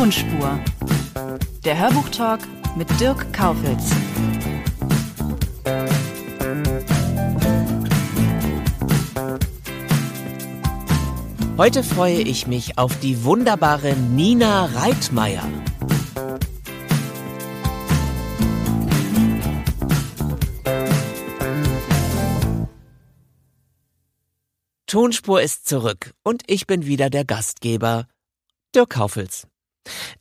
Tonspur. Der Hörbuchtalk mit Dirk Kaufitz. Heute freue ich mich auf die wunderbare Nina Reitmeier. Tonspur ist zurück und ich bin wieder der Gastgeber, Dirk Kaufels.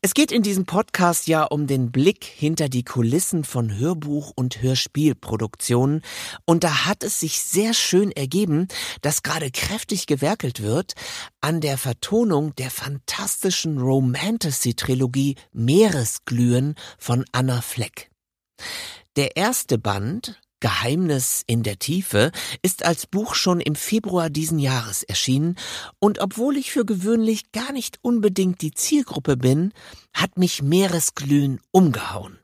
Es geht in diesem Podcast ja um den Blick hinter die Kulissen von Hörbuch- und Hörspielproduktionen. Und da hat es sich sehr schön ergeben, dass gerade kräftig gewerkelt wird an der Vertonung der fantastischen Romantasy-Trilogie Meeresglühen von Anna Fleck. Der erste Band, Geheimnis in der Tiefe ist als Buch schon im Februar diesen Jahres erschienen und obwohl ich für gewöhnlich gar nicht unbedingt die Zielgruppe bin, hat mich Meeresglühen umgehauen.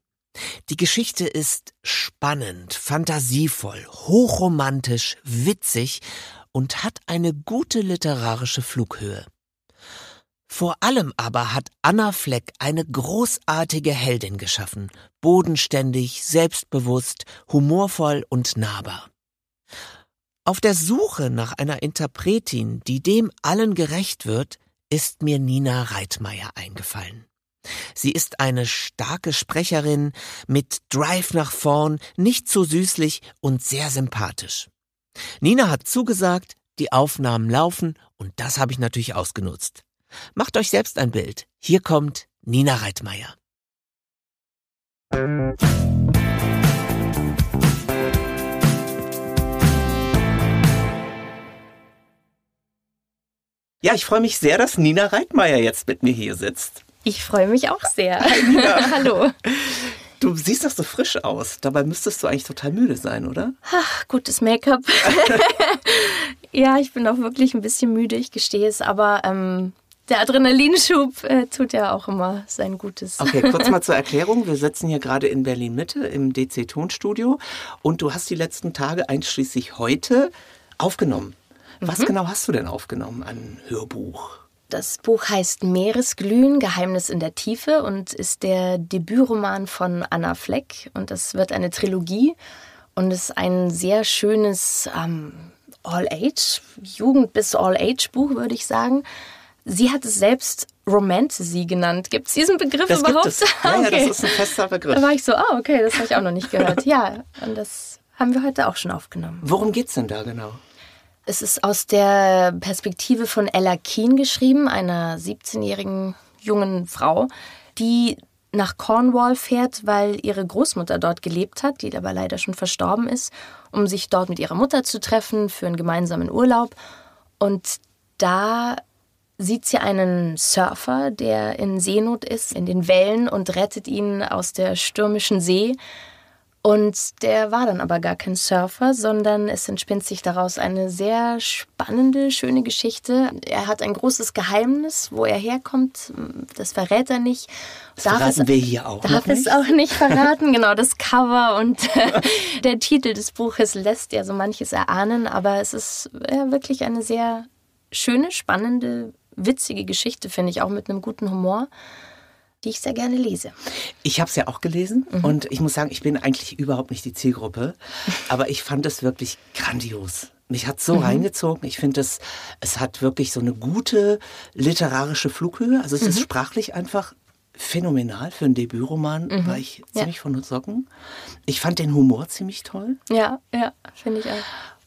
Die Geschichte ist spannend, fantasievoll, hochromantisch, witzig und hat eine gute literarische Flughöhe. Vor allem aber hat Anna Fleck eine großartige Heldin geschaffen, bodenständig, selbstbewusst, humorvoll und nahbar. Auf der Suche nach einer Interpretin, die dem allen gerecht wird, ist mir Nina Reitmeier eingefallen. Sie ist eine starke Sprecherin mit Drive nach vorn, nicht zu süßlich und sehr sympathisch. Nina hat zugesagt, die Aufnahmen laufen und das habe ich natürlich ausgenutzt. Macht euch selbst ein Bild. Hier kommt Nina Reitmeier. Ja, ich freue mich sehr, dass Nina Reitmeier jetzt mit mir hier sitzt. Ich freue mich auch sehr. Hallo. Du siehst doch so frisch aus. Dabei müsstest du eigentlich total müde sein, oder? Ach, gutes Make-up. ja, ich bin auch wirklich ein bisschen müde, ich gestehe es, aber ähm, der Adrenalinschub äh, tut ja auch immer sein Gutes. Okay, kurz mal zur Erklärung. Wir sitzen hier gerade in Berlin-Mitte im DC Tonstudio und du hast die letzten Tage einschließlich heute aufgenommen. Was mhm. genau hast du denn aufgenommen an Hörbuch? Das Buch heißt Meeresglühen, Geheimnis in der Tiefe und ist der Debütroman von Anna Fleck. Und das wird eine Trilogie und ist ein sehr schönes ähm, All-Age, Jugend- bis All-Age-Buch, würde ich sagen. Sie hat es selbst Romantasy genannt. Gibt es diesen Begriff das überhaupt? Gibt es. Ja, okay. ja, das ist ein fester Begriff. Da war ich so, ah, okay, das habe ich auch noch nicht gehört. ja, und das haben wir heute auch schon aufgenommen. Worum geht es denn da genau? Es ist aus der Perspektive von Ella Keen geschrieben, einer 17-jährigen jungen Frau, die nach Cornwall fährt, weil ihre Großmutter dort gelebt hat, die aber leider schon verstorben ist, um sich dort mit ihrer Mutter zu treffen für einen gemeinsamen Urlaub. Und da sieht sie einen Surfer, der in Seenot ist, in den Wellen und rettet ihn aus der stürmischen See. Und der war dann aber gar kein Surfer, sondern es entspinnt sich daraus eine sehr spannende, schöne Geschichte. Er hat ein großes Geheimnis, wo er herkommt, das verrät er nicht. Das darf verraten es, wir hier auch. Darf es auch nicht verraten, genau, das Cover und der Titel des Buches lässt ja so manches erahnen, aber es ist ja, wirklich eine sehr schöne, spannende witzige Geschichte, finde ich, auch mit einem guten Humor die ich sehr gerne lese. Ich habe es ja auch gelesen mhm. und ich muss sagen, ich bin eigentlich überhaupt nicht die Zielgruppe, aber ich fand es wirklich grandios. Mich hat so mhm. reingezogen. Ich finde, es, es hat wirklich so eine gute literarische Flughöhe. Also es mhm. ist sprachlich einfach phänomenal für einen Debütroman. Mhm. War ich ziemlich ja. von den Socken. Ich fand den Humor ziemlich toll. Ja, ja, finde ich auch.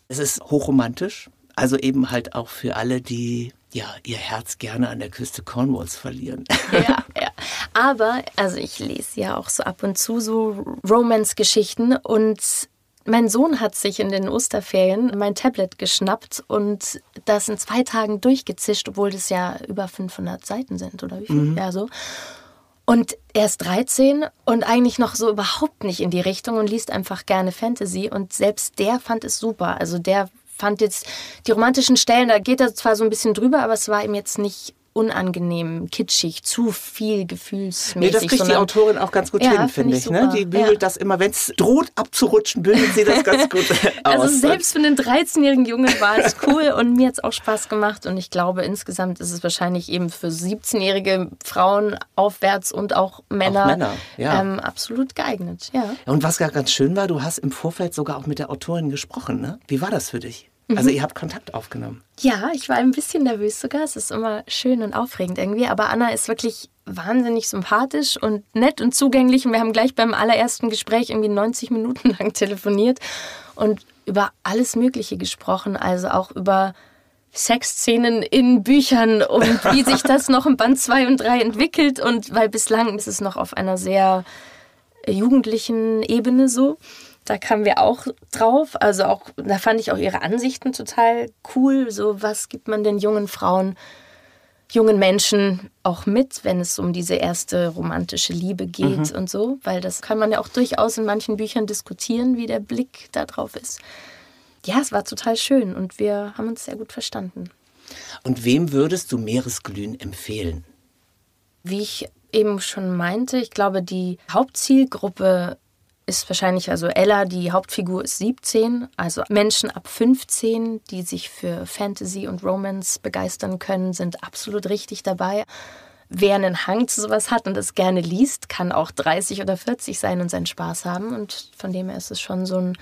Es ist hochromantisch. Also eben halt auch für alle, die ja, ihr Herz gerne an der Küste Cornwalls verlieren. Ja, ja. Aber, also ich lese ja auch so ab und zu so Romance-Geschichten und Mein Sohn hat sich in den Osterferien mein Tablet geschnappt und das in zwei Tagen durchgezischt, obwohl das ja über 500 Seiten sind oder wie viel? Mhm. Ja, so. Und er ist 13 und eigentlich noch so überhaupt nicht in die Richtung und liest einfach gerne Fantasy. Und selbst der fand es super. Also der fand jetzt die romantischen Stellen, da geht er zwar so ein bisschen drüber, aber es war ihm jetzt nicht unangenehm, kitschig, zu viel gefühlsmäßig. Nee, das kriegt die Autorin auch ganz gut ja, hin, finde ich. ne? Die bügelt ja. das immer, wenn es droht abzurutschen, bügelt sie das ganz gut aus. Also selbst für einen 13-jährigen Jungen war es cool und mir hat es auch Spaß gemacht und ich glaube insgesamt ist es wahrscheinlich eben für 17-jährige Frauen aufwärts und auch Männer, auch Männer ja. ähm, absolut geeignet. Ja. Und was ganz schön war, du hast im Vorfeld sogar auch mit der Autorin gesprochen. Ne? Wie war das für dich? Also mhm. ihr habt Kontakt aufgenommen. Ja, ich war ein bisschen nervös sogar. Es ist immer schön und aufregend irgendwie. Aber Anna ist wirklich wahnsinnig sympathisch und nett und zugänglich. Und wir haben gleich beim allerersten Gespräch irgendwie 90 Minuten lang telefoniert und über alles Mögliche gesprochen. Also auch über Sexszenen in Büchern und wie sich das noch im Band 2 und 3 entwickelt. Und weil bislang ist es noch auf einer sehr jugendlichen Ebene so. Da kamen wir auch drauf. Also auch, da fand ich auch ihre Ansichten total cool. So, was gibt man den jungen Frauen, jungen Menschen auch mit, wenn es um diese erste romantische Liebe geht mhm. und so? Weil das kann man ja auch durchaus in manchen Büchern diskutieren, wie der Blick da drauf ist. Ja, es war total schön und wir haben uns sehr gut verstanden. Und wem würdest du Meeresglühen empfehlen? Wie ich eben schon meinte, ich glaube, die Hauptzielgruppe ist wahrscheinlich, also Ella, die Hauptfigur ist 17, also Menschen ab 15, die sich für Fantasy und Romance begeistern können, sind absolut richtig dabei. Wer einen Hang zu sowas hat und das gerne liest, kann auch 30 oder 40 sein und seinen Spaß haben. Und von dem her ist es schon so ein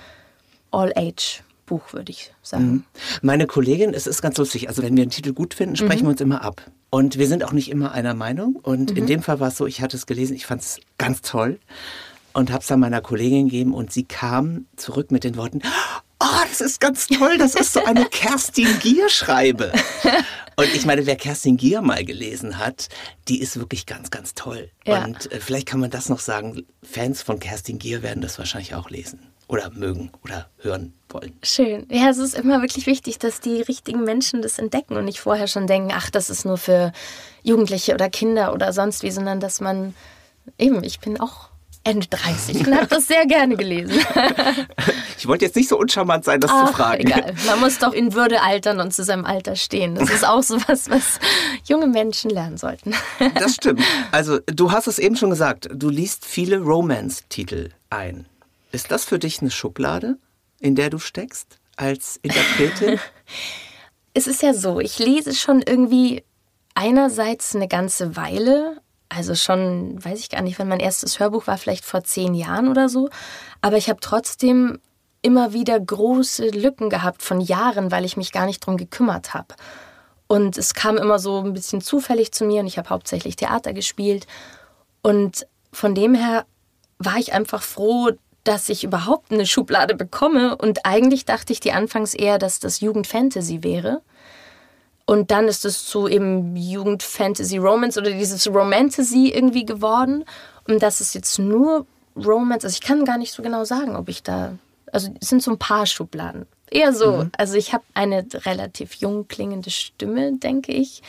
All-Age. Buch, würde ich sagen. Mhm. Meine Kollegin, es ist ganz lustig, also wenn wir einen Titel gut finden, sprechen mhm. wir uns immer ab. Und wir sind auch nicht immer einer Meinung. Und mhm. in dem Fall war es so, ich hatte es gelesen, ich fand es ganz toll und habe es dann meiner Kollegin gegeben und sie kam zurück mit den Worten, oh, das ist ganz toll, das ist so eine Kerstin Gier-Schreibe. Und ich meine, wer Kerstin Gier mal gelesen hat, die ist wirklich ganz, ganz toll. Ja. Und äh, vielleicht kann man das noch sagen, Fans von Kerstin Gier werden das wahrscheinlich auch lesen oder mögen oder hören wollen. Schön. Ja, es ist immer wirklich wichtig, dass die richtigen Menschen das entdecken und nicht vorher schon denken, ach, das ist nur für Jugendliche oder Kinder oder sonst wie, sondern dass man eben, ich bin auch Ende 30 und habe das sehr gerne gelesen. ich wollte jetzt nicht so uncharmant sein, das Ach, zu fragen. Egal. Man muss doch in Würde altern und zu seinem Alter stehen. Das ist auch so was, was junge Menschen lernen sollten. das stimmt. Also, du hast es eben schon gesagt, du liest viele Romance-Titel ein. Ist das für dich eine Schublade, in der du steckst als Interpretin? es ist ja so, ich lese schon irgendwie einerseits eine ganze Weile, also schon, weiß ich gar nicht, wenn mein erstes Hörbuch war, vielleicht vor zehn Jahren oder so. Aber ich habe trotzdem immer wieder große Lücken gehabt von Jahren, weil ich mich gar nicht drum gekümmert habe. Und es kam immer so ein bisschen zufällig zu mir und ich habe hauptsächlich Theater gespielt. Und von dem her war ich einfach froh, dass ich überhaupt eine Schublade bekomme. Und eigentlich dachte ich die anfangs eher, dass das Jugendfantasy wäre. Und dann ist es zu eben Jugend Fantasy Romance oder dieses Romantasy irgendwie geworden. Und das ist jetzt nur Romance. Also ich kann gar nicht so genau sagen, ob ich da. Also es sind so ein paar Schubladen. Eher so. Mhm. Also ich habe eine relativ jung klingende Stimme, denke ich.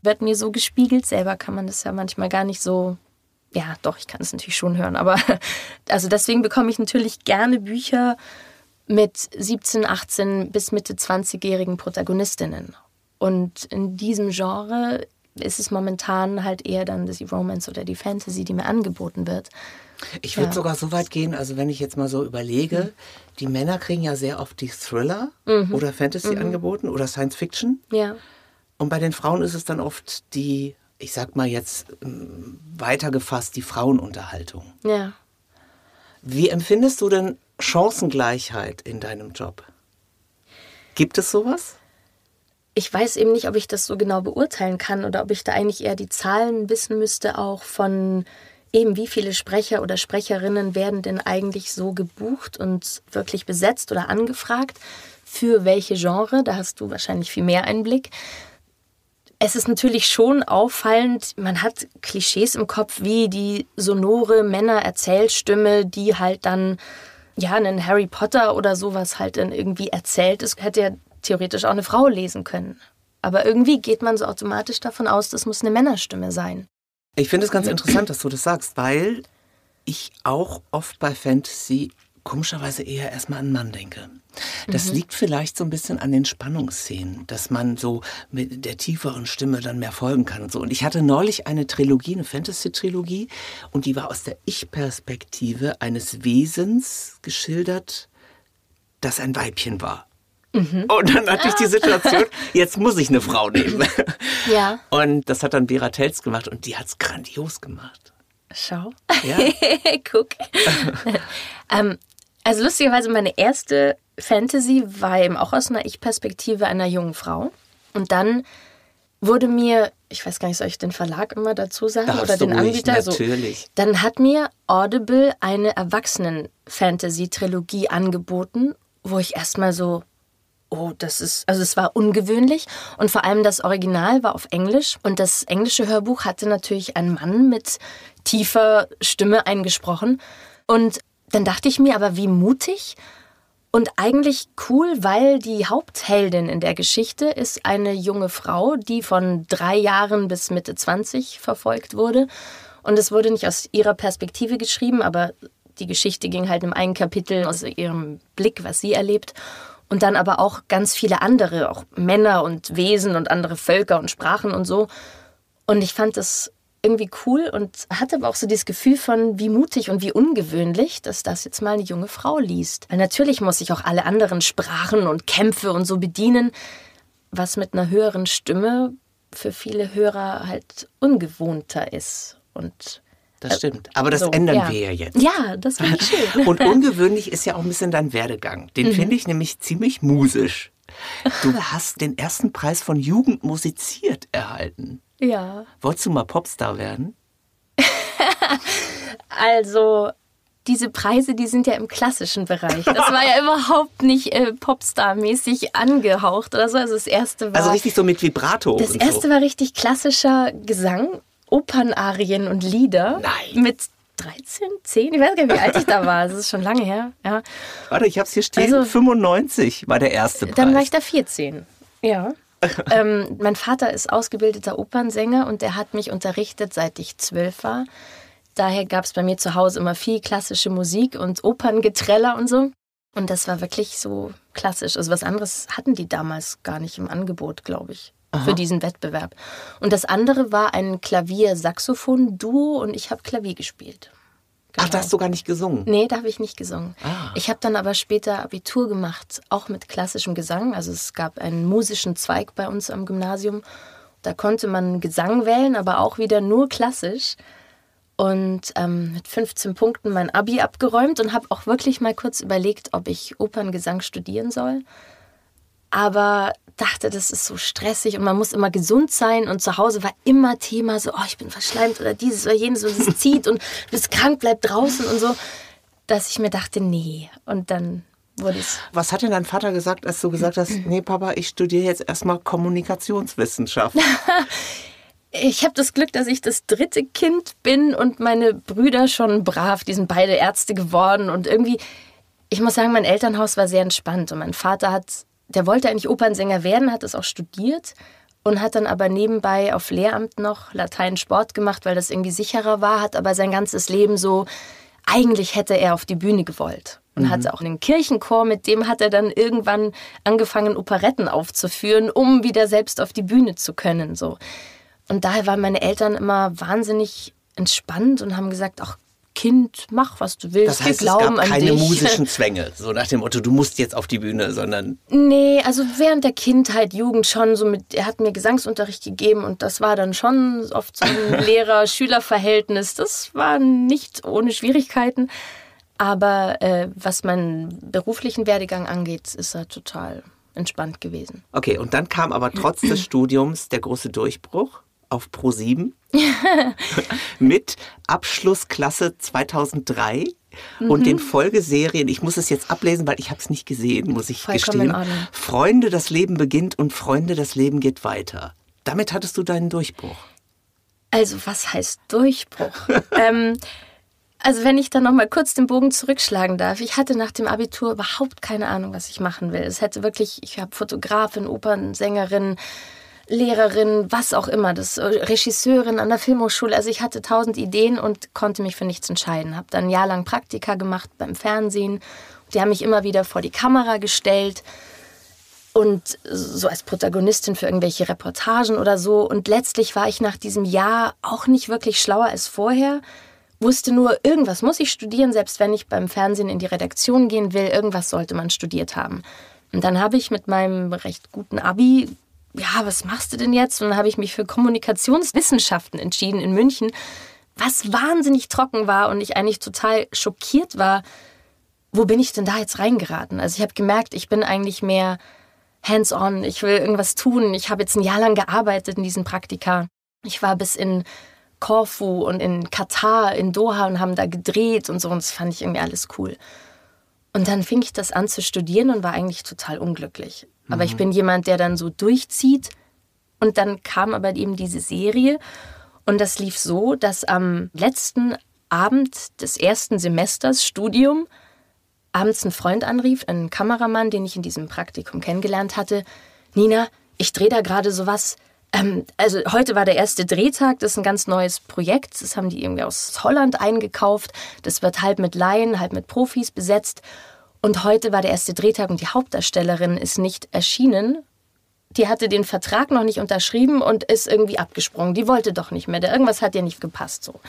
Wird mir so gespiegelt. Selber kann man das ja manchmal gar nicht so. Ja, doch, ich kann es natürlich schon hören. Aber also deswegen bekomme ich natürlich gerne Bücher mit 17, 18 bis Mitte 20-jährigen Protagonistinnen. Und in diesem Genre ist es momentan halt eher dann die Romance oder die Fantasy, die mir angeboten wird. Ich würde ja. sogar so weit gehen, also wenn ich jetzt mal so überlege, mhm. die Männer kriegen ja sehr oft die Thriller mhm. oder Fantasy mhm. angeboten oder Science Fiction. Ja. Und bei den Frauen ist es dann oft die, ich sag mal jetzt ähm, weitergefasst, die Frauenunterhaltung. Ja. Wie empfindest du denn Chancengleichheit in deinem Job? Gibt es sowas? Ich weiß eben nicht, ob ich das so genau beurteilen kann oder ob ich da eigentlich eher die Zahlen wissen müsste, auch von eben wie viele Sprecher oder Sprecherinnen werden denn eigentlich so gebucht und wirklich besetzt oder angefragt, für welche Genre, da hast du wahrscheinlich viel mehr Einblick. Es ist natürlich schon auffallend, man hat Klischees im Kopf wie die sonore Männer-Erzählstimme, die halt dann ja, einen Harry Potter oder sowas halt dann irgendwie erzählt. Ist, hätte ja theoretisch auch eine Frau lesen können. Aber irgendwie geht man so automatisch davon aus, das muss eine Männerstimme sein. Ich finde es ganz interessant, dass du das sagst, weil ich auch oft bei Fantasy komischerweise eher erstmal an Mann denke. Das mhm. liegt vielleicht so ein bisschen an den Spannungsszenen, dass man so mit der tieferen Stimme dann mehr folgen kann und so. Und ich hatte neulich eine Trilogie, eine Fantasy-Trilogie, und die war aus der Ich-Perspektive eines Wesens geschildert, das ein Weibchen war. Mhm. Und dann hatte ich die Situation, jetzt muss ich eine Frau nehmen. Ja. Und das hat dann Vera Telz gemacht und die hat es grandios gemacht. Schau. Ja. Guck. ähm, also lustigerweise meine erste Fantasy war eben auch aus einer Ich-Perspektive einer jungen Frau. Und dann wurde mir, ich weiß gar nicht, soll ich den Verlag immer dazu sagen Darfst oder den ruhig, Anbieter? Natürlich. So, dann hat mir Audible eine Erwachsenen-Fantasy-Trilogie angeboten, wo ich erstmal so, oh, das ist, also es war ungewöhnlich. Und vor allem das Original war auf Englisch. Und das englische Hörbuch hatte natürlich einen Mann mit tiefer Stimme eingesprochen. Und dann dachte ich mir aber, wie mutig und eigentlich cool, weil die Hauptheldin in der Geschichte ist eine junge Frau, die von drei Jahren bis Mitte 20 verfolgt wurde. Und es wurde nicht aus ihrer Perspektive geschrieben, aber die Geschichte ging halt im einen Kapitel aus ihrem Blick, was sie erlebt und dann aber auch ganz viele andere, auch Männer und Wesen und andere Völker und Sprachen und so. Und ich fand das irgendwie cool und hatte aber auch so dieses Gefühl von, wie mutig und wie ungewöhnlich, dass das jetzt mal eine junge Frau liest. Weil natürlich muss ich auch alle anderen Sprachen und Kämpfe und so bedienen, was mit einer höheren Stimme für viele Hörer halt ungewohnter ist. Und das stimmt. Aber das so, ändern ja. wir ja jetzt. Ja, das finde ich schön. Und ungewöhnlich ist ja auch ein bisschen dein Werdegang. Den mhm. finde ich nämlich ziemlich musisch. Du hast den ersten Preis von Jugend musiziert erhalten. Ja. Wolltest du mal Popstar werden? also, diese Preise, die sind ja im klassischen Bereich. Das war ja überhaupt nicht äh, Popstar-mäßig angehaucht oder so. Also das erste war. Also richtig so mit Vibrato. Das erste so. war richtig klassischer Gesang Opernarien und Lieder. Nein. Mit 13, 10, ich weiß gar nicht, wie alt ich da war. Das ist schon lange her. Ja. Warte, ich habe es hier stehen. Also, 95 war der erste Preis. Dann war ich da 14. Ja. ähm, mein Vater ist ausgebildeter Opernsänger und der hat mich unterrichtet, seit ich zwölf war. Daher gab es bei mir zu Hause immer viel klassische Musik und Operngetreller und so. Und das war wirklich so klassisch. Also was anderes hatten die damals gar nicht im Angebot, glaube ich für diesen Wettbewerb. Und das andere war ein Klavier-Saxophon-Duo und ich habe Klavier gespielt. Genau. Ach, da hast du gar nicht gesungen? Nee, da habe ich nicht gesungen. Ah. Ich habe dann aber später Abitur gemacht, auch mit klassischem Gesang. Also es gab einen musischen Zweig bei uns am Gymnasium. Da konnte man Gesang wählen, aber auch wieder nur klassisch. Und ähm, mit 15 Punkten mein Abi abgeräumt und habe auch wirklich mal kurz überlegt, ob ich Operngesang studieren soll. Aber dachte, das ist so stressig und man muss immer gesund sein und zu Hause war immer Thema so, oh, ich bin verschleimt oder dieses oder jenes und es zieht und du bist krank, bleib draußen und so, dass ich mir dachte, nee. Und dann wurde es. Was hat denn dein Vater gesagt, als du gesagt hast, nee, Papa, ich studiere jetzt erstmal Kommunikationswissenschaft? ich habe das Glück, dass ich das dritte Kind bin und meine Brüder schon brav, die sind beide Ärzte geworden und irgendwie, ich muss sagen, mein Elternhaus war sehr entspannt und mein Vater hat der wollte eigentlich Opernsänger werden, hat es auch studiert und hat dann aber nebenbei auf Lehramt noch Latein Sport gemacht, weil das irgendwie sicherer war, hat aber sein ganzes Leben so, eigentlich hätte er auf die Bühne gewollt. Und mhm. hatte auch einen Kirchenchor, mit dem hat er dann irgendwann angefangen, Operetten aufzuführen, um wieder selbst auf die Bühne zu können. So. Und daher waren meine Eltern immer wahnsinnig entspannt und haben gesagt, ach Kind, mach, was du willst. Das heißt, Wir glauben es gab keine musischen Zwänge, so nach dem Motto, du musst jetzt auf die Bühne, sondern... Nee, also während der Kindheit, Jugend schon so mit, er hat mir Gesangsunterricht gegeben und das war dann schon oft so ein Lehrer-Schüler-Verhältnis. Das war nicht ohne Schwierigkeiten. Aber äh, was meinen beruflichen Werdegang angeht, ist er total entspannt gewesen. Okay, und dann kam aber trotz des Studiums der große Durchbruch auf Pro 7 mit Abschlussklasse 2003 mhm. und den Folgeserien. Ich muss es jetzt ablesen, weil ich habe es nicht gesehen, muss ich Vollkommen gestehen. Freunde, das Leben beginnt und Freunde, das Leben geht weiter. Damit hattest du deinen Durchbruch. Also was heißt Durchbruch? ähm, Also wenn ich dann noch mal kurz den Bogen zurückschlagen darf, ich hatte nach dem Abitur überhaupt keine Ahnung, was ich machen will. Es hätte wirklich, ich habe Fotografin, Opernsängerin, Lehrerin, was auch immer, das äh, Regisseurin an der Filmhochschule. Also ich hatte tausend Ideen und konnte mich für nichts entscheiden. Habe dann ein Jahr lang Praktika gemacht beim Fernsehen. Die haben mich immer wieder vor die Kamera gestellt und so als Protagonistin für irgendwelche Reportagen oder so. Und letztlich war ich nach diesem Jahr auch nicht wirklich schlauer als vorher. Wusste nur, irgendwas muss ich studieren, selbst wenn ich beim Fernsehen in die Redaktion gehen will. Irgendwas sollte man studiert haben. Und dann habe ich mit meinem recht guten Abi ja, was machst du denn jetzt? Und dann habe ich mich für Kommunikationswissenschaften entschieden in München, was wahnsinnig trocken war und ich eigentlich total schockiert war, wo bin ich denn da jetzt reingeraten? Also ich habe gemerkt, ich bin eigentlich mehr hands-on, ich will irgendwas tun. Ich habe jetzt ein Jahr lang gearbeitet in diesen Praktika. Ich war bis in Korfu und in Katar, in Doha und haben da gedreht und so und das fand ich irgendwie alles cool. Und dann fing ich das an zu studieren und war eigentlich total unglücklich. Aber mhm. ich bin jemand, der dann so durchzieht. Und dann kam aber eben diese Serie. Und das lief so, dass am letzten Abend des ersten Semesters Studium abends ein Freund anrief, ein Kameramann, den ich in diesem Praktikum kennengelernt hatte. Nina, ich drehe da gerade sowas. Ähm, also heute war der erste Drehtag, das ist ein ganz neues Projekt. Das haben die irgendwie aus Holland eingekauft. Das wird halb mit Laien, halb mit Profis besetzt. Und heute war der erste Drehtag und die Hauptdarstellerin ist nicht erschienen. Die hatte den Vertrag noch nicht unterschrieben und ist irgendwie abgesprungen. Die wollte doch nicht mehr. Irgendwas hat ihr nicht gepasst so.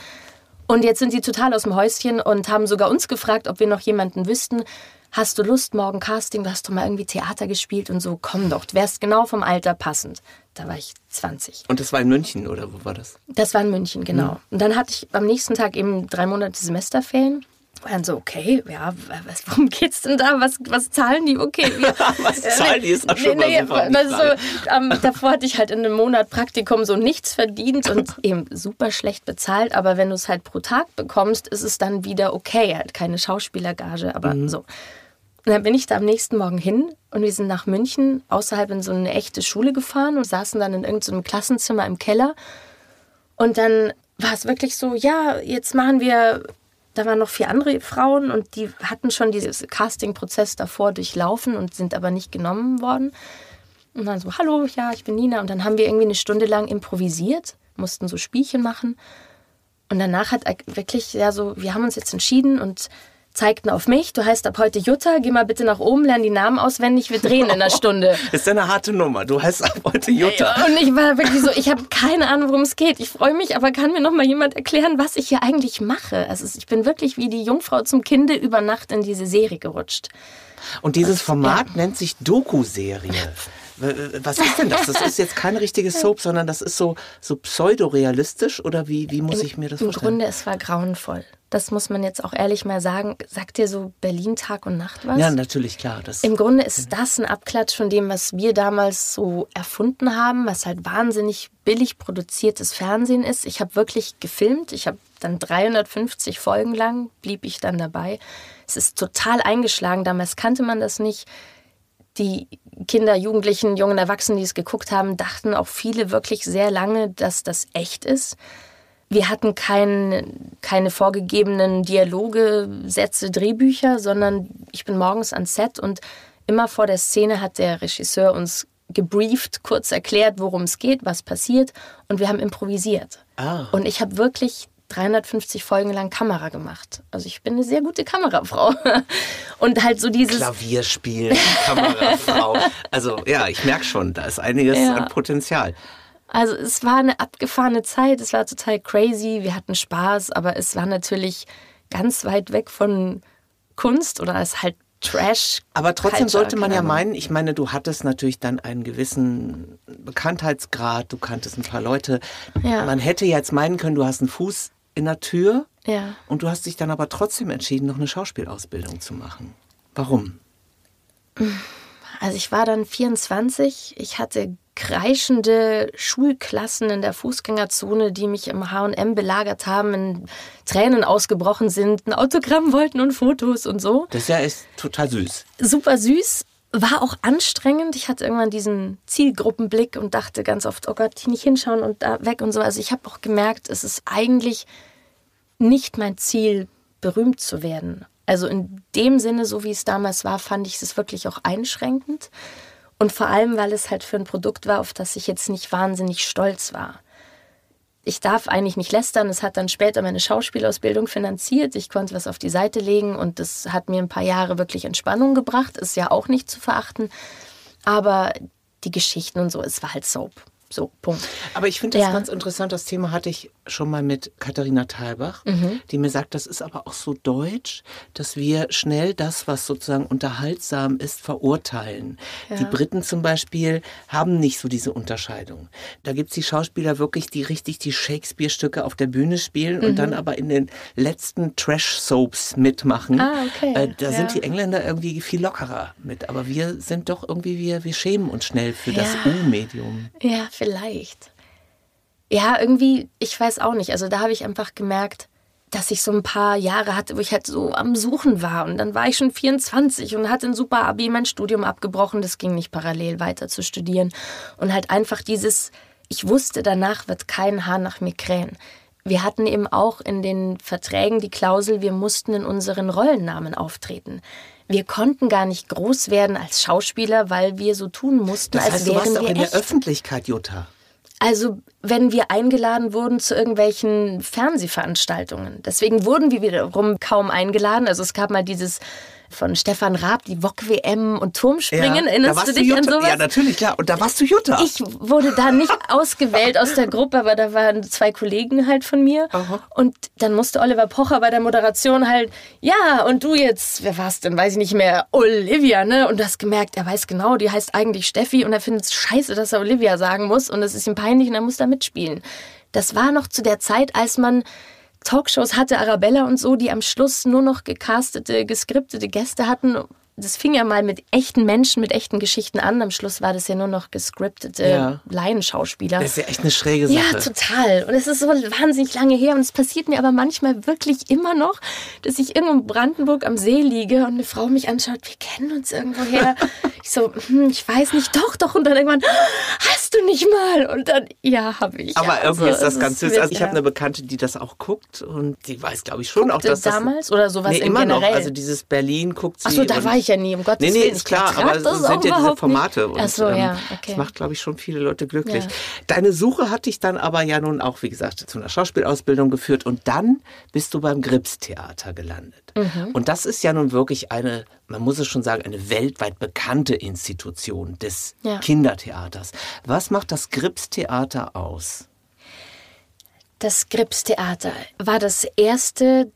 Und jetzt sind sie total aus dem Häuschen und haben sogar uns gefragt, ob wir noch jemanden wüssten. Hast du Lust, morgen Casting? Du hast doch mal irgendwie Theater gespielt und so. Komm doch, du wärst genau vom Alter passend. Da war ich 20. Und das war in München oder wo war das? Das war in München, genau. Mhm. Und dann hatte ich am nächsten Tag eben drei Monate Semesterferien. Und dann so, okay, ja, was, worum geht's denn da? Was, was zahlen die? Okay. Wir, was zahlen die? Ist auch schon nee, mal nee, so, ähm, Davor hatte ich halt in einem Monat Praktikum so nichts verdient und eben super schlecht bezahlt. Aber wenn du es halt pro Tag bekommst, ist es dann wieder okay. Halt keine Schauspielergage, aber mhm. so. Und dann bin ich da am nächsten Morgen hin und wir sind nach München außerhalb in so eine echte Schule gefahren und saßen dann in irgendeinem Klassenzimmer im Keller. Und dann war es wirklich so, ja, jetzt machen wir da waren noch vier andere Frauen und die hatten schon diesen Casting-Prozess davor durchlaufen und sind aber nicht genommen worden. Und dann so, hallo, ja, ich bin Nina. Und dann haben wir irgendwie eine Stunde lang improvisiert, mussten so Spielchen machen. Und danach hat wirklich, ja, so, wir haben uns jetzt entschieden und zeigten auf mich, du heißt ab heute Jutta, geh mal bitte nach oben, lern die Namen auswendig, wir drehen in einer Stunde. Ist eine harte Nummer, du heißt ab heute Jutta. Und ich war wirklich so, ich habe keine Ahnung, worum es geht. Ich freue mich, aber kann mir noch mal jemand erklären, was ich hier eigentlich mache? Also ich bin wirklich wie die Jungfrau zum Kinde über Nacht in diese Serie gerutscht. Und dieses Format ja. nennt sich Doku-Serie. Was ist denn das? Das ist jetzt keine richtige Soap, sondern das ist so, so pseudorealistisch oder wie, wie muss ich mir das vorstellen? Im Grunde, es war grauenvoll. Das muss man jetzt auch ehrlich mal sagen. Sagt dir so Berlin Tag und Nacht was? Ja, natürlich, klar. Das Im Grunde ist das ein Abklatsch von dem, was wir damals so erfunden haben, was halt wahnsinnig billig produziertes Fernsehen ist. Ich habe wirklich gefilmt. Ich habe dann 350 Folgen lang, blieb ich dann dabei. Es ist total eingeschlagen. Damals kannte man das nicht die Kinder, Jugendlichen, jungen Erwachsenen, die es geguckt haben, dachten auch viele wirklich sehr lange, dass das echt ist. Wir hatten kein, keine vorgegebenen Dialoge, Sätze, Drehbücher, sondern ich bin morgens ans Set und immer vor der Szene hat der Regisseur uns gebrieft, kurz erklärt, worum es geht, was passiert und wir haben improvisiert. Ah. Und ich habe wirklich 350 Folgen lang Kamera gemacht. Also ich bin eine sehr gute Kamerafrau. Und halt so dieses... Klavierspielen, Kamerafrau. Also ja, ich merke schon, da ist einiges ja. an Potenzial. Also es war eine abgefahrene Zeit, es war total crazy, wir hatten Spaß, aber es war natürlich ganz weit weg von Kunst oder es halt Trash. Aber trotzdem Culture, sollte man ja meinen, ich meine, du hattest natürlich dann einen gewissen Bekanntheitsgrad, du kanntest ein paar Leute. Ja. Man hätte jetzt meinen können, du hast einen Fuß in der Tür. Ja. Und du hast dich dann aber trotzdem entschieden, noch eine Schauspielausbildung zu machen. Warum? Also ich war dann 24. Ich hatte kreischende Schulklassen in der Fußgängerzone, die mich im H&M belagert haben, in Tränen ausgebrochen sind, ein Autogramm wollten und Fotos und so. Das ist ja ist total süß. Super süß. War auch anstrengend. Ich hatte irgendwann diesen Zielgruppenblick und dachte ganz oft, oh Gott, hier nicht hinschauen und da weg und so. Also ich habe auch gemerkt, es ist eigentlich nicht mein Ziel, berühmt zu werden. Also in dem Sinne, so wie es damals war, fand ich es wirklich auch einschränkend. Und vor allem, weil es halt für ein Produkt war, auf das ich jetzt nicht wahnsinnig stolz war. Ich darf eigentlich nicht lästern. Es hat dann später meine Schauspielausbildung finanziert. Ich konnte was auf die Seite legen und das hat mir ein paar Jahre wirklich Entspannung gebracht. Ist ja auch nicht zu verachten. Aber die Geschichten und so, es war halt Soap. So, Punkt. Aber ich finde das ja. ganz interessant. Das Thema hatte ich schon mal mit Katharina Thalbach, mhm. die mir sagt, das ist aber auch so deutsch, dass wir schnell das, was sozusagen unterhaltsam ist, verurteilen. Ja. Die Briten zum Beispiel haben nicht so diese Unterscheidung. Da gibt es die Schauspieler wirklich, die richtig die Shakespeare-Stücke auf der Bühne spielen mhm. und dann aber in den letzten Trash-Soaps mitmachen. Ah, okay. Äh, da ja. sind die Engländer irgendwie viel lockerer mit. Aber wir sind doch irgendwie, wir, wir schämen uns schnell für das U-Medium. Ja, vielleicht. Ja, irgendwie, ich weiß auch nicht. Also da habe ich einfach gemerkt, dass ich so ein paar Jahre hatte, wo ich halt so am Suchen war. Und dann war ich schon 24 und hatte ein super Abi, mein Studium abgebrochen. Das ging nicht parallel weiter zu studieren. Und halt einfach dieses, ich wusste, danach wird kein Haar nach mir krähen. Wir hatten eben auch in den Verträgen die Klausel, wir mussten in unseren Rollennamen auftreten. Wir konnten gar nicht groß werden als Schauspieler, weil wir so tun mussten, das heißt, als wären du warst wir auch in echt. der Öffentlichkeit, Jutta. Also wenn wir eingeladen wurden zu irgendwelchen Fernsehveranstaltungen. Deswegen wurden wir wiederum kaum eingeladen. Also es gab mal dieses von Stefan Raab, die Wok-WM und Turmspringen. Ja, Erinnerst du dich Jutta, an sowas? Ja, natürlich, klar. Und da warst du Jutta. Ich wurde da nicht ausgewählt aus der Gruppe, aber da waren zwei Kollegen halt von mir. Aha. Und dann musste Oliver Pocher bei der Moderation halt, ja, und du jetzt, wer war's denn, weiß ich nicht mehr, Olivia, ne? Und du hast gemerkt, er weiß genau, die heißt eigentlich Steffi und er findet es scheiße, dass er Olivia sagen muss und es ist ihm peinlich und er muss da mitspielen. Das war noch zu der Zeit, als man Talkshows hatte, Arabella und so, die am Schluss nur noch gecastete, geskriptete Gäste hatten das fing ja mal mit echten Menschen, mit echten Geschichten an. Am Schluss war das ja nur noch gescriptete ja. Laienschauspieler. Das ist ja echt eine schräge Sache. Ja, total. Und es ist so wahnsinnig lange her. Und es passiert mir aber manchmal wirklich immer noch, dass ich irgendwo in Brandenburg am See liege und eine Frau mich anschaut, wir kennen uns irgendwo her. ich so, hm, ich weiß nicht, doch, doch. Und dann irgendwann, hast du nicht mal? Und dann, ja, habe ich. Aber ja, irgendwie also, ist das ganz süß. Also ich habe eine Bekannte, die das auch guckt und die weiß, glaube ich, schon Guckte auch, dass damals das... oder sowas nee, immer generell? noch. Also dieses Berlin guckt sie. Achso, da war ich ja nie, um Gottes Willen. Nee, nee, ist klar, aber es sind ja diese Formate. Und, so, ja, ähm, okay. Das macht, glaube ich, schon viele Leute glücklich. Ja. Deine Suche hat dich dann aber ja nun auch, wie gesagt, zu einer Schauspielausbildung geführt und dann bist du beim Grips-Theater gelandet. Mhm. Und das ist ja nun wirklich eine, man muss es schon sagen, eine weltweit bekannte Institution des Ja. Kindertheaters. Was macht das Grips-Theater aus? Das Grips-Theater war das erste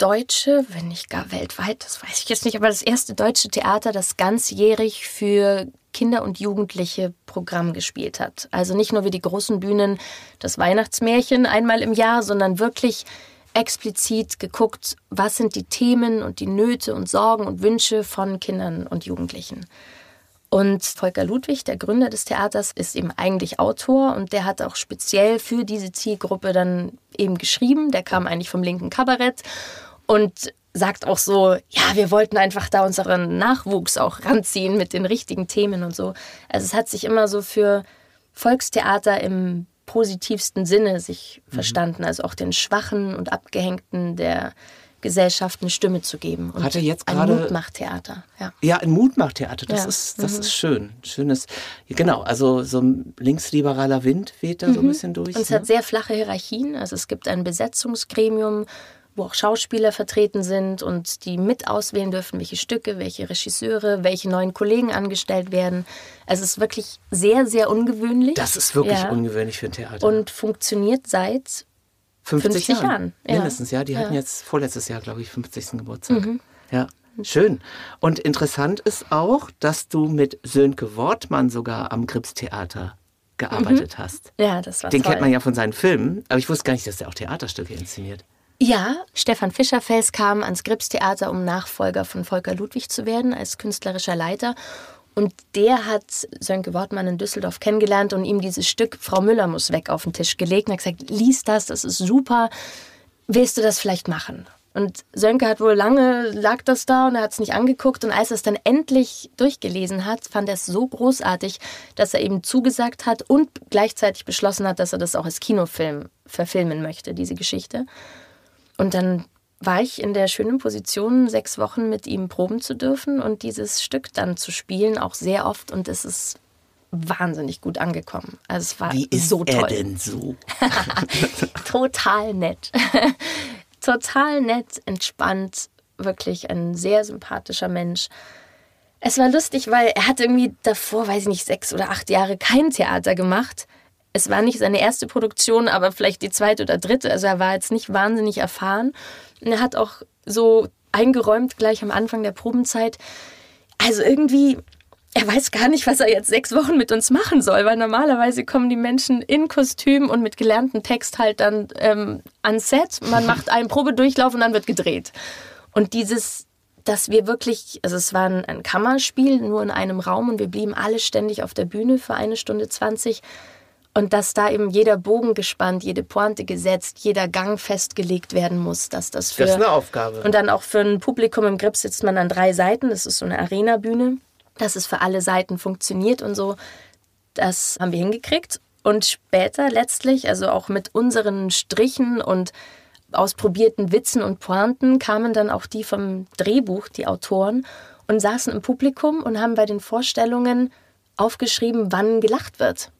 deutsche, wenn nicht gar weltweit, das weiß ich jetzt nicht, aber das erste deutsche Theater, das ganzjährig für Kinder und Jugendliche Programm gespielt hat. Also nicht nur wie die großen Bühnen das Weihnachtsmärchen einmal im Jahr, sondern wirklich explizit geguckt, was sind die Themen und die Nöte und Sorgen und Wünsche von Kindern und Jugendlichen. Und Volker Ludwig, der Gründer des Theaters, ist eben eigentlich Autor und der hat auch speziell für diese Zielgruppe dann eben geschrieben. Der kam eigentlich vom linken Kabarett und sagt auch so, ja, wir wollten einfach da unseren Nachwuchs auch ranziehen mit den richtigen Themen und so. Also es hat sich immer so für Volkstheater im positivsten Sinne sich verstanden, also auch den Schwachen und Abgehängten der Gesellschaft eine Stimme zu geben. Und Hat er jetzt ein gerade- Mutmachtheater, ja. Ja, ein Mutmachtheater, das Ja. ist das Mhm. ist schön. Schönes, genau, also so ein linksliberaler Wind weht da so ein bisschen durch. Mhm. Und es ne? hat sehr flache Hierarchien. Also es gibt ein Besetzungsgremium, wo auch Schauspieler vertreten sind und die mit auswählen dürfen, welche Stücke, welche Regisseure, welche neuen Kollegen angestellt werden. Also es ist wirklich sehr, sehr ungewöhnlich. Das ist wirklich Ja. ungewöhnlich für ein Theater. Und funktioniert seit 50, 50 Jahren. Jahren, ja. Mindestens, ja. Die hatten Ja. jetzt vorletztes Jahr, glaube ich, 50. Geburtstag. Ja. Schön. Und interessant ist auch, dass du mit Sönke Wortmann sogar am Grips-Theater gearbeitet hast. ja, das war Den toll. kennt man ja von seinen Filmen, aber ich wusste gar nicht, dass der auch Theaterstücke inszeniert. Ja, Stefan Fischerfels kam ans Gripstheater, um Nachfolger von Volker Ludwig zu werden als künstlerischer Leiter. Und der hat Sönke Wortmann in Düsseldorf kennengelernt und ihm dieses Stück Frau Müller muss weg auf den Tisch gelegt und hat gesagt, lies das, das ist super. Willst du das vielleicht machen? Und Sönke hat wohl lange, lag das da und er hat es nicht angeguckt. Und als er es dann endlich durchgelesen hat, fand er es so großartig, dass er eben zugesagt hat und gleichzeitig beschlossen hat, dass er das auch als Kinofilm verfilmen möchte, diese Geschichte. Und dann war ich in der schönen Position, sechs Wochen mit ihm proben zu dürfen und dieses Stück dann zu spielen, auch sehr oft. Und es ist wahnsinnig gut angekommen. Also es war Wie ist so toll. er denn so? Total nett. Total nett, entspannt, wirklich ein sehr sympathischer Mensch. Es war lustig, weil er hat irgendwie davor, weiß ich nicht, sechs oder acht Jahre kein Theater gemacht. Es war nicht seine erste Produktion, aber vielleicht die zweite oder dritte. Also er war jetzt nicht wahnsinnig erfahren. Und er hat auch so eingeräumt gleich am Anfang der Probenzeit. Also irgendwie, er weiß gar nicht, was er jetzt sechs Wochen mit uns machen soll, weil normalerweise kommen die Menschen in Kostüm und mit gelerntem Text halt dann ähm, ans Set. Man macht einen Probedurchlauf und dann wird gedreht. Und dieses, dass wir wirklich, also es war ein, ein Kammerspiel, nur in einem Raum und wir blieben alle ständig auf der Bühne für eine Stunde 20. Und dass da eben jeder Bogen gespannt, jede Pointe gesetzt, jeder Gang festgelegt werden muss, dass das für. Das ist eine Aufgabe. Und dann auch für ein Publikum im Grip sitzt man an drei Seiten. Das ist so eine Arena-Bühne, dass es für alle Seiten funktioniert und so. Das haben wir hingekriegt. Und später letztlich, also auch mit unseren Strichen und ausprobierten Witzen und Pointen, kamen dann auch die vom Drehbuch, die Autoren, und saßen im Publikum und haben bei den Vorstellungen aufgeschrieben, wann gelacht wird.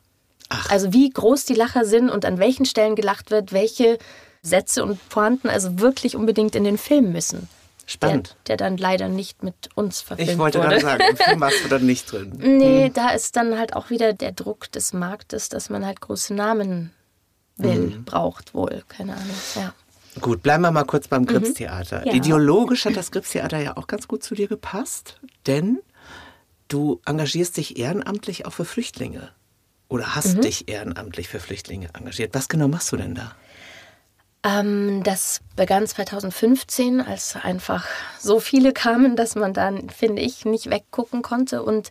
Also wie groß die Lacher sind und an welchen Stellen gelacht wird, welche Sätze und Pointen also wirklich unbedingt in den Film müssen. Spannend. Der, der dann leider nicht mit uns verfilmt Ich wollte wurde. gerade sagen, im Film warst du dann nicht drin. Nee, da ist dann halt auch wieder der Druck des Marktes, dass man halt große Namen will, Mhm. braucht wohl. Keine Ahnung. Ja. Gut, bleiben wir mal kurz beim Mhm. Gripstheater. Ja. Ideologisch hat das Gripstheater ja auch ganz gut zu dir gepasst, denn du engagierst dich ehrenamtlich auch für Flüchtlinge. Oder hast Mhm. dich ehrenamtlich für Flüchtlinge engagiert. Was genau machst du denn da? Ähm, das begann 2015, als einfach so viele kamen, dass man dann, finde ich, nicht weggucken konnte. Und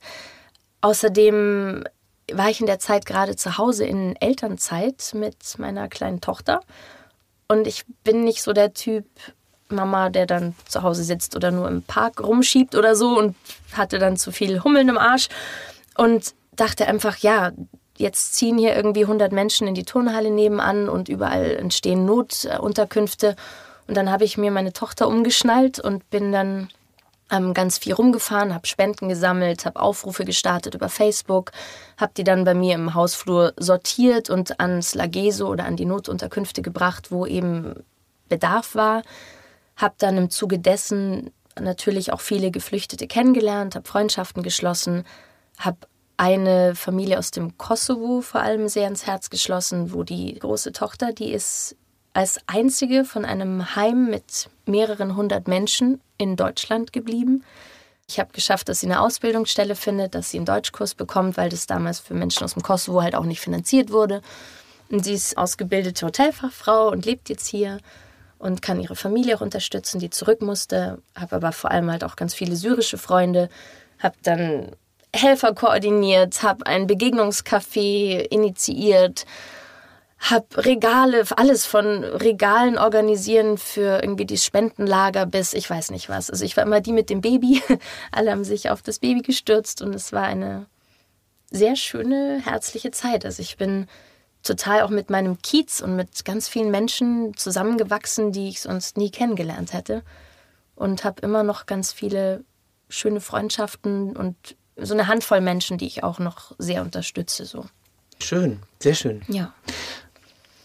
außerdem war ich in der Zeit gerade zu Hause in Elternzeit mit meiner kleinen Tochter. Und ich bin nicht so der Typ Mama, der dann zu Hause sitzt oder nur im Park rumschiebt oder so und hatte dann zu viel Hummeln im Arsch. Und dachte einfach, ja, jetzt ziehen hier irgendwie 100 Menschen in die Turnhalle nebenan und überall entstehen Notunterkünfte. Und dann habe ich mir meine Tochter umgeschnallt und bin dann ähm, ganz viel rumgefahren, habe Spenden gesammelt, habe Aufrufe gestartet über Facebook, habe die dann bei mir im Hausflur sortiert und ans Lageso oder an die Notunterkünfte gebracht, wo eben Bedarf war. Habe dann im Zuge dessen natürlich auch viele Geflüchtete kennengelernt, habe Freundschaften geschlossen, habe eine Familie aus dem Kosovo vor allem sehr ins Herz geschlossen, wo die große Tochter, die ist als einzige von einem Heim mit mehreren hundert Menschen in Deutschland geblieben. Ich habe geschafft, dass sie eine Ausbildungsstelle findet, dass sie einen Deutschkurs bekommt, weil das damals für Menschen aus dem Kosovo halt auch nicht finanziert wurde. Und sie ist ausgebildete Hotelfachfrau und lebt jetzt hier und kann ihre Familie auch unterstützen, die zurück musste. Habe aber vor allem halt auch ganz viele syrische Freunde. Habe dann Helfer koordiniert, habe ein Begegnungscafé initiiert, habe Regale, alles von Regalen organisieren für irgendwie die Spendenlager bis ich weiß nicht was. Also ich war immer die mit dem Baby. Alle haben sich auf das Baby gestürzt und es war eine sehr schöne, herzliche Zeit. Also ich bin total auch mit meinem Kiez und mit ganz vielen Menschen zusammengewachsen, die ich sonst nie kennengelernt hätte. Und habe immer noch ganz viele schöne Freundschaften und so eine Handvoll Menschen, die ich auch noch sehr unterstütze. So. Schön, sehr schön. Ja.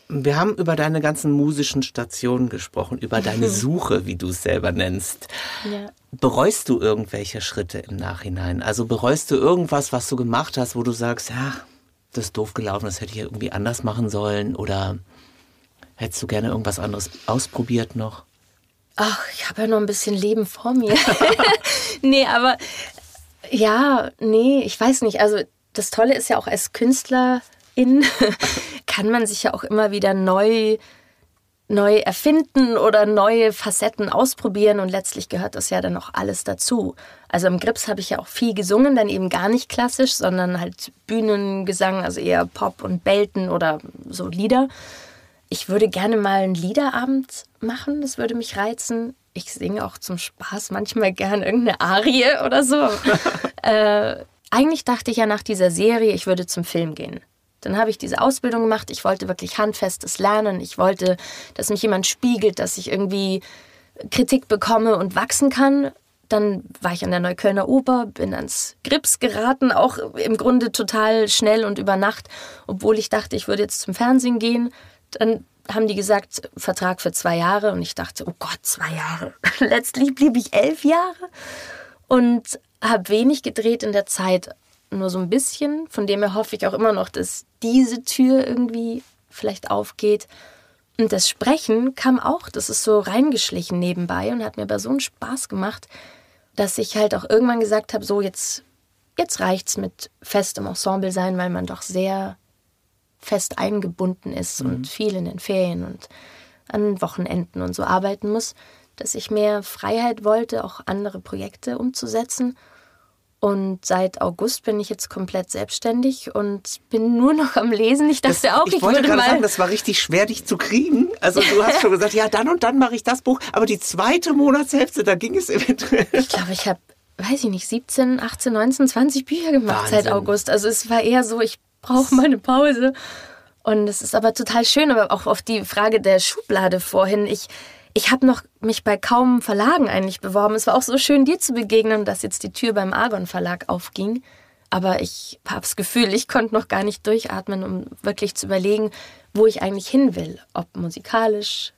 Wir haben über deine ganzen musischen Stationen gesprochen, über deine Suche, wie du es selber nennst. ja. Bereust du irgendwelche Schritte im Nachhinein? Also bereust du irgendwas, was du gemacht hast, wo du sagst, ja, das ist doof gelaufen, das hätte ich irgendwie anders machen sollen? Oder hättest du gerne irgendwas anderes ausprobiert noch? Ach, ich habe ja noch ein bisschen Leben vor mir. nee, aber ja, nee, ich weiß nicht. Also das Tolle ist ja auch als Künstlerin kann man sich ja auch immer wieder neu neu erfinden oder neue Facetten ausprobieren und letztlich gehört das ja dann auch alles dazu. Also im Grips habe ich ja auch viel gesungen, dann eben gar nicht klassisch, sondern halt Bühnengesang, also eher Pop und Belten oder so Lieder. Ich würde gerne mal einen Liederabend machen, das würde mich reizen. Ich singe auch zum Spaß manchmal gern irgendeine Arie oder so. äh, eigentlich dachte ich ja nach dieser Serie, ich würde zum Film gehen. Dann habe ich diese Ausbildung gemacht. Ich wollte wirklich handfestes lernen. Ich wollte, dass mich jemand spiegelt, dass ich irgendwie Kritik bekomme und wachsen kann. Dann war ich an der Neuköllner Oper, bin ans Grips geraten, auch im Grunde total schnell und über Nacht, obwohl ich dachte, ich würde jetzt zum Fernsehen gehen. Dann haben die gesagt, Vertrag für zwei Jahre und ich dachte, oh Gott, zwei Jahre. Letztlich blieb ich elf Jahre und habe wenig gedreht in der Zeit, nur so ein bisschen. Von dem her hoffe ich auch immer noch, dass diese Tür irgendwie vielleicht aufgeht. Und das Sprechen kam auch, das ist so reingeschlichen nebenbei und hat mir aber so einen Spaß gemacht, dass ich halt auch irgendwann gesagt habe, so jetzt, jetzt reicht's mit festem Ensemble sein, weil man doch sehr fest eingebunden ist mhm. und viel in den Ferien und an Wochenenden und so arbeiten muss, dass ich mehr Freiheit wollte, auch andere Projekte umzusetzen und seit August bin ich jetzt komplett selbstständig und bin nur noch am Lesen. Ich dachte das, auch, ich, ich wollte gerade sagen, das war richtig schwer, dich zu kriegen. Also du hast schon gesagt, ja, dann und dann mache ich das Buch. Aber die zweite Monatshälfte, da ging es eventuell. Ich glaube, ich habe, weiß ich nicht, 17, 18, 19, 20 Bücher gemacht Wahnsinn. seit August. Also es war eher so, ich brauche mal eine Pause. Und es ist aber total schön, aber auch auf die Frage der Schublade vorhin. Ich ich habe noch mich bei kaum Verlagen eigentlich beworben. Es war auch so schön, dir zu begegnen, dass jetzt die Tür beim Argon Verlag aufging. Aber ich habe das Gefühl, ich konnte noch gar nicht durchatmen, um wirklich zu überlegen, wo ich eigentlich hin will. Ob musikalisch,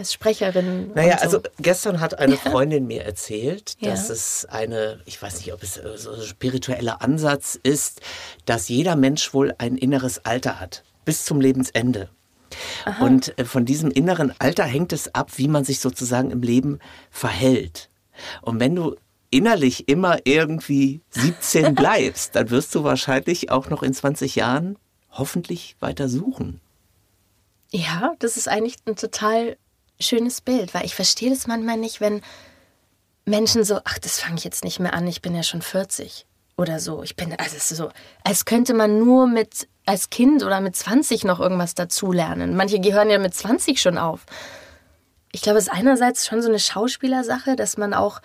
als Sprecherin. Naja, so. also gestern hat eine Freundin mir erzählt, dass ja. es eine, ich weiß nicht, ob es so ein spiritueller Ansatz ist, dass jeder Mensch wohl ein inneres Alter hat, bis zum Lebensende. Aha. Und äh, von diesem inneren Alter hängt es ab, wie man sich sozusagen im Leben verhält. Und wenn du innerlich immer irgendwie 17 bleibst, dann wirst du wahrscheinlich auch noch in 20 Jahren hoffentlich weiter suchen. Ja, das ist eigentlich ein total schönes Bild, weil ich verstehe das manchmal nicht, wenn Menschen so, ach, das fange ich jetzt nicht mehr an, ich bin ja schon 40 oder so. Ich bin, also es ist so, als könnte man nur mit als Kind oder mit 20 noch irgendwas dazulernen. Manche gehören ja mit 20 schon auf. Ich glaube, es ist einerseits schon so eine Schauspielersache, dass man auch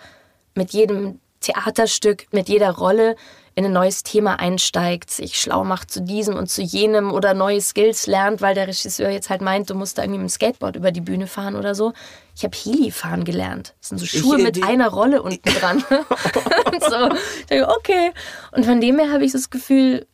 mit jedem Theaterstück, mit jeder Rolle in ein neues Thema einsteigt, sich schlau macht zu diesem und zu jenem oder neue Skills lernt, weil der Regisseur jetzt halt meint, du musst da irgendwie mit dem Skateboard über die Bühne fahren oder so. Ich habe Heli fahren gelernt. Das sind so Schuhe ich, mit einer Rolle unten dran. und so. Ich denke, okay. Und von dem her habe ich das Gefühl,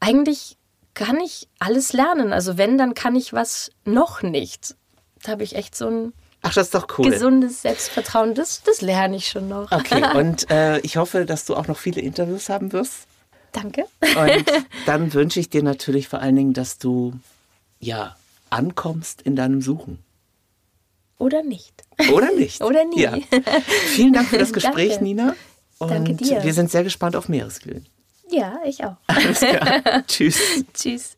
eigentlich kann ich alles lernen. Also wenn, dann kann ich was noch nicht. Da habe ich echt so ein Ach, das ist doch cool. Gesundes Selbstvertrauen, das, das lerne ich schon noch. Okay, und äh, ich hoffe, dass du auch noch viele Interviews haben wirst. Danke. Und dann wünsche ich dir natürlich vor allen Dingen, dass du ja ankommst in deinem Suchen. Oder nicht. Oder nicht. Oder nie. Ja. Vielen Dank für das Gespräch, Danke. Nina. Und Danke dir. Wir sind sehr gespannt auf Meeresglühen. Ja, ich auch. Alles klar. Tschüss. Tschüss.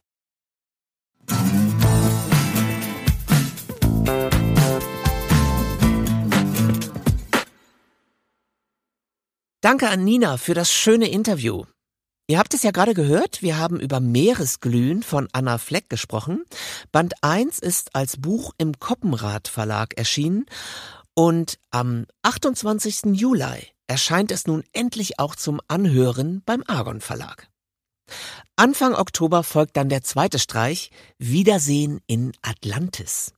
Danke an Nina für das schöne Interview. Ihr habt es ja gerade gehört, wir haben über Meeresglühen von Anna Fleck gesprochen. Band 1 ist als Buch im Koppenrad Verlag erschienen und am 28. Juli erscheint es nun endlich auch zum Anhören beim Argon Verlag. Anfang Oktober folgt dann der zweite Streich Wiedersehen in Atlantis.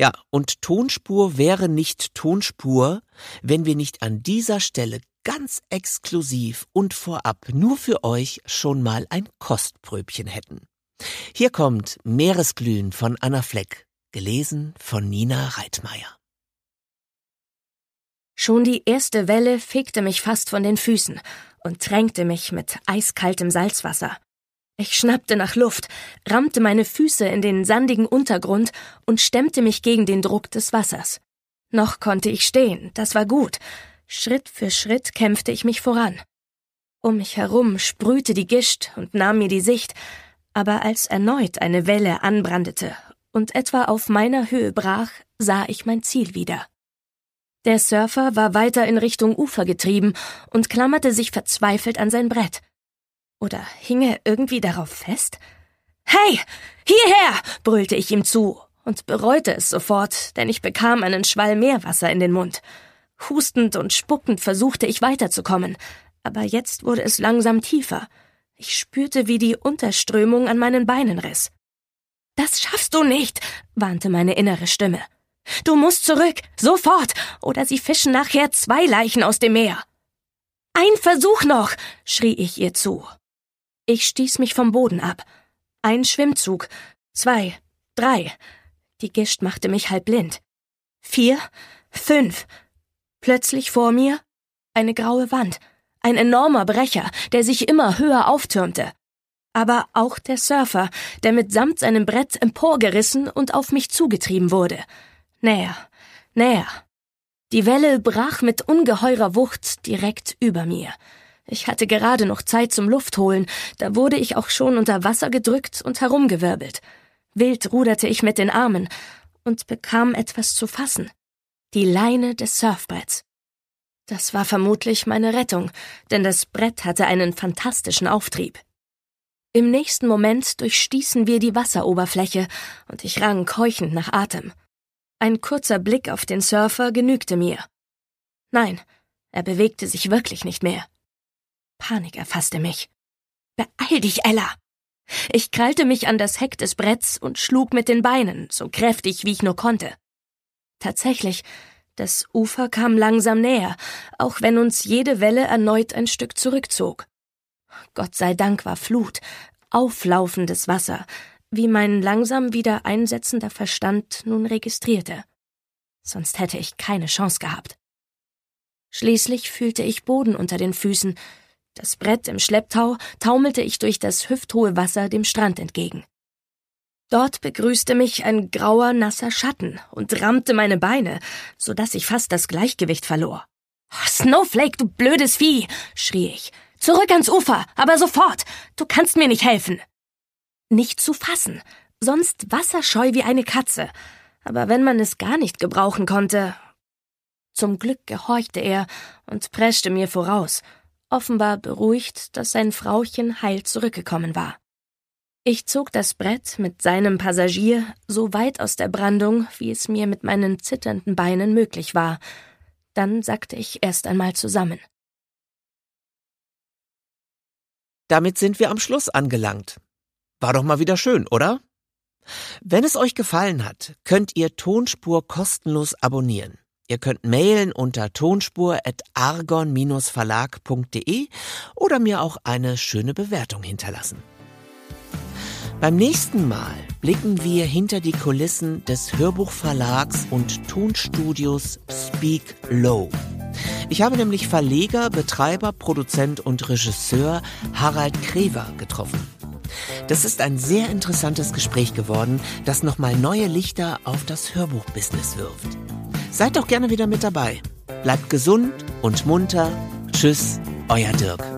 Ja, und Tonspur wäre nicht Tonspur, wenn wir nicht an dieser Stelle ganz exklusiv und vorab nur für euch schon mal ein Kostpröbchen hätten. Hier kommt Meeresglühen von Anna Fleck, gelesen von Nina Reitmeier. Schon die erste Welle fegte mich fast von den Füßen und tränkte mich mit eiskaltem Salzwasser. Ich schnappte nach Luft, rammte meine Füße in den sandigen Untergrund und stemmte mich gegen den Druck des Wassers. Noch konnte ich stehen, das war gut. Schritt für Schritt kämpfte ich mich voran. Um mich herum sprühte die Gischt und nahm mir die Sicht, aber als erneut eine Welle anbrandete und etwa auf meiner Höhe brach, sah ich mein Ziel wieder. Der Surfer war weiter in Richtung Ufer getrieben und klammerte sich verzweifelt an sein Brett. Oder hing er irgendwie darauf fest? Hey, hierher! brüllte ich ihm zu und bereute es sofort, denn ich bekam einen Schwall Meerwasser in den Mund. Hustend und spuckend versuchte ich weiterzukommen, aber jetzt wurde es langsam tiefer. Ich spürte, wie die Unterströmung an meinen Beinen riss. Das schaffst du nicht, warnte meine innere Stimme. Du musst zurück, sofort, oder sie fischen nachher zwei Leichen aus dem Meer. Ein Versuch noch, schrie ich ihr zu. Ich stieß mich vom Boden ab. Ein Schwimmzug, zwei, drei. Die Gischt machte mich halb blind. Vier, fünf. Plötzlich vor mir eine graue Wand, ein enormer Brecher, der sich immer höher auftürmte. Aber auch der Surfer, der mitsamt seinem Brett emporgerissen und auf mich zugetrieben wurde. Näher, näher. Die Welle brach mit ungeheurer Wucht direkt über mir. Ich hatte gerade noch Zeit zum Luftholen, da wurde ich auch schon unter Wasser gedrückt und herumgewirbelt. Wild ruderte ich mit den Armen und bekam etwas zu fassen. Die Leine des Surfbretts. Das war vermutlich meine Rettung, denn das Brett hatte einen fantastischen Auftrieb. Im nächsten Moment durchstießen wir die Wasseroberfläche und ich rang keuchend nach Atem. Ein kurzer Blick auf den Surfer genügte mir. Nein, er bewegte sich wirklich nicht mehr. Panik erfasste mich. Beeil dich, Ella! Ich krallte mich an das Heck des Bretts und schlug mit den Beinen, so kräftig wie ich nur konnte. Tatsächlich, das Ufer kam langsam näher, auch wenn uns jede Welle erneut ein Stück zurückzog. Gott sei Dank war Flut, auflaufendes Wasser, wie mein langsam wieder einsetzender Verstand nun registrierte. Sonst hätte ich keine Chance gehabt. Schließlich fühlte ich Boden unter den Füßen. Das Brett im Schlepptau taumelte ich durch das hüfthohe Wasser dem Strand entgegen. Dort begrüßte mich ein grauer, nasser Schatten und rammte meine Beine, so dass ich fast das Gleichgewicht verlor. Snowflake, du blödes Vieh! schrie ich. Zurück ans Ufer, aber sofort! Du kannst mir nicht helfen! nicht zu fassen, sonst wasserscheu wie eine Katze. Aber wenn man es gar nicht gebrauchen konnte. Zum Glück gehorchte er und preschte mir voraus, offenbar beruhigt, dass sein Frauchen heil zurückgekommen war. Ich zog das Brett mit seinem Passagier so weit aus der Brandung, wie es mir mit meinen zitternden Beinen möglich war. Dann sackte ich erst einmal zusammen. Damit sind wir am Schluss angelangt. War doch mal wieder schön, oder? Wenn es euch gefallen hat, könnt ihr Tonspur kostenlos abonnieren. Ihr könnt mailen unter tonspur.argon-verlag.de oder mir auch eine schöne Bewertung hinterlassen. Beim nächsten Mal blicken wir hinter die Kulissen des Hörbuchverlags und Tonstudios Speak Low. Ich habe nämlich Verleger, Betreiber, Produzent und Regisseur Harald Krever getroffen. Das ist ein sehr interessantes Gespräch geworden, das nochmal neue Lichter auf das Hörbuchbusiness wirft. Seid doch gerne wieder mit dabei. Bleibt gesund und munter. Tschüss, euer Dirk.